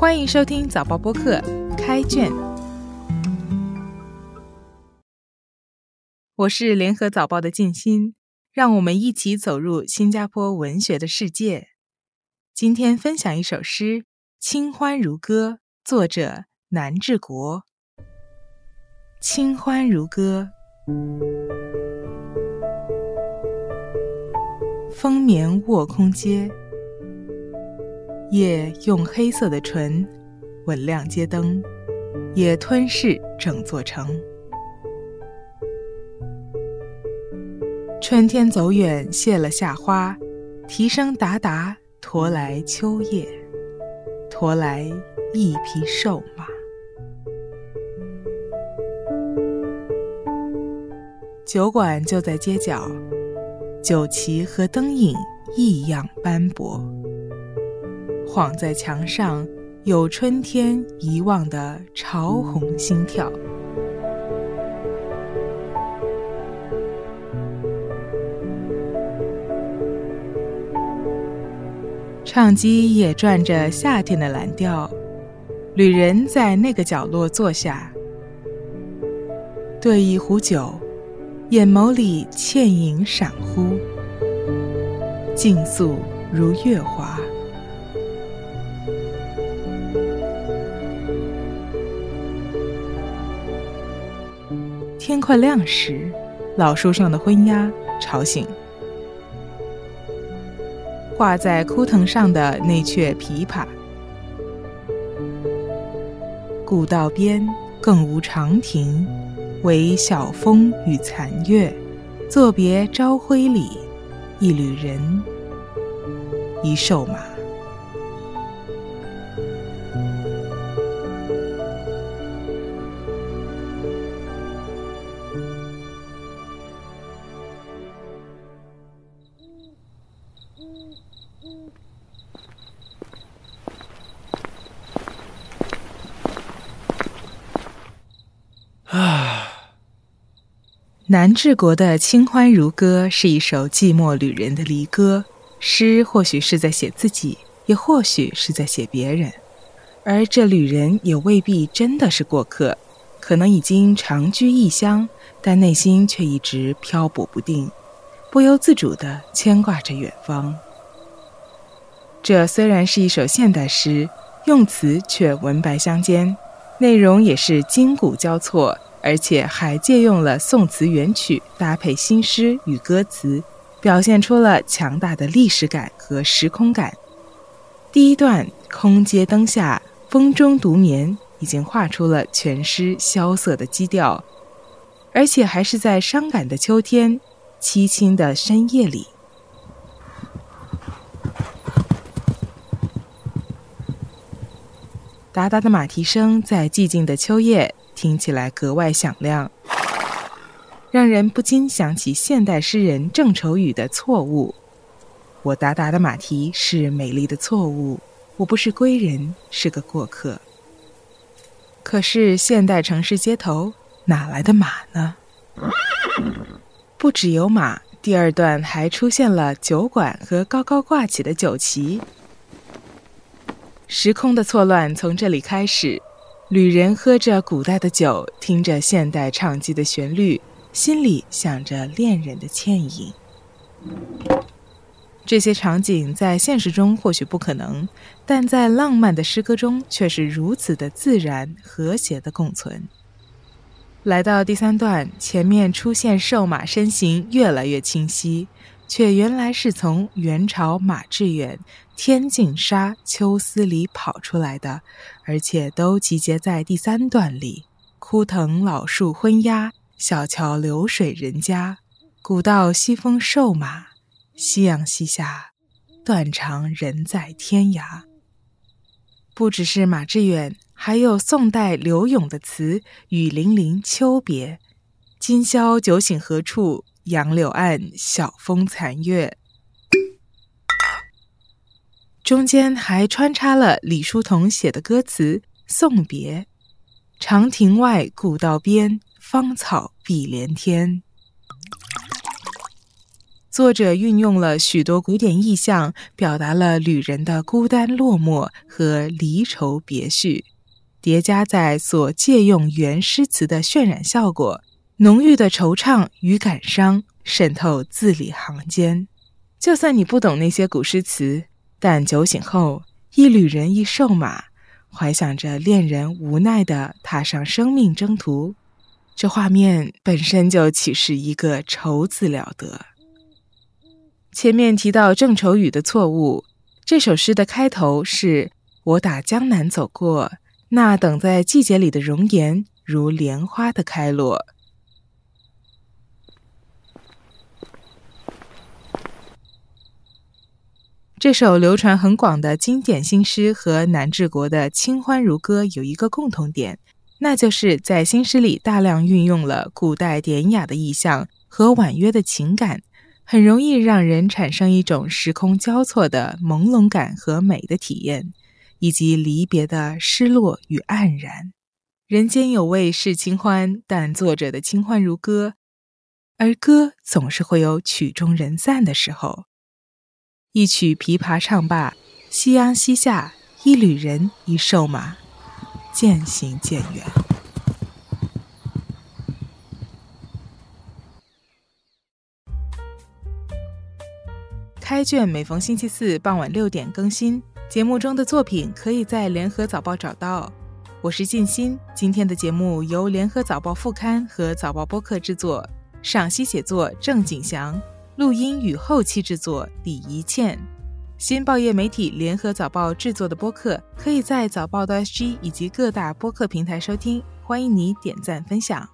欢迎收听早报播客开卷，我是联合早报的静心，让我们一起走入新加坡文学的世界。今天分享一首诗《清欢如歌》，作者南志国。清欢如歌，风眠卧空阶。夜用黑色的唇吻亮街灯，也吞噬整座城。春天走远，谢了夏花，蹄声达达，驮来秋叶，驮来一匹瘦马。酒馆就在街角，酒旗和灯影异样斑驳。晃在墙上，有春天遗忘的潮红心跳。唱机也转着夏天的蓝调，旅人在那个角落坐下，对一壶酒，眼眸里倩影闪忽，静肃如月华。天快亮时，老树上的昏鸦吵醒挂在枯藤上的那阙琵琶。古道边更无长亭，唯晓风与残月。作别朝晖里，一旅人，一瘦马。啊，南治国的《清欢如歌》是一首寂寞旅人的离歌。诗或许是在写自己，也或许是在写别人。而这旅人也未必真的是过客，可能已经长居异乡，但内心却一直漂泊不定，不由自主的牵挂着远方。这虽然是一首现代诗，用词却文白相间。内容也是筋骨交错，而且还借用了宋词元曲搭配新诗与歌词，表现出了强大的历史感和时空感。第一段“空街灯下，风中独眠”已经画出了全诗萧瑟的基调，而且还是在伤感的秋天、凄清的深夜里。达达的马蹄声在寂静的秋夜听起来格外响亮，让人不禁想起现代诗人郑愁予的错误：“我达达的马蹄是美丽的错误，我不是归人，是个过客。”可是现代城市街头哪来的马呢？不只有马，第二段还出现了酒馆和高高挂起的酒旗。时空的错乱从这里开始，旅人喝着古代的酒，听着现代唱机的旋律，心里想着恋人的倩影。这些场景在现实中或许不可能，但在浪漫的诗歌中却是如此的自然和谐的共存。来到第三段，前面出现瘦马身形越来越清晰。却原来是从元朝马致远《天净沙·秋思》里跑出来的，而且都集结在第三段里。枯藤老树昏鸦，小桥流水人家，古道西风瘦马，夕阳西下，断肠人在天涯。不只是马致远，还有宋代柳永的词《雨霖铃·秋别》：“今宵酒醒何处？”杨柳岸，晓风残月。中间还穿插了李叔同写的歌词《送别》：“长亭外，古道边，芳草碧连天。”作者运用了许多古典意象，表达了旅人的孤单落寞和离愁别绪，叠加在所借用原诗词的渲染效果，浓郁的惆怅与感伤渗透字里行间。就算你不懂那些古诗词，但酒醒后，一旅人一瘦马，怀想着恋人无奈地踏上生命征途，这画面本身就岂是一个愁字了得。前面提到郑愁予的错误，这首诗的开头是“我打江南走过，那等在季节里的容颜，如莲花的开落。”这首流传很广的经典新诗和南志国的《清欢如歌》有一个共同点，那就是在新诗里大量运用了古代典雅的意象和婉约的情感。很容易让人产生一种时空交错的朦胧感和美的体验，以及离别的失落与黯然。人间有味是清欢，但作者的清欢如歌，而歌总是会有曲终人散的时候。一曲琵琶唱罢，夕阳西下，一旅人，一瘦马，渐行渐远。开卷每逢星期四傍晚六点更新，节目中的作品可以在联合早报找到。我是静心，今天的节目由联合早报副刊和早报播客制作，赏析写作郑景祥，录音与后期制作李怡倩。新报业媒体联合早报制作的播客，可以在早报的 SG 以及各大播客平台收听，欢迎你点赞分享。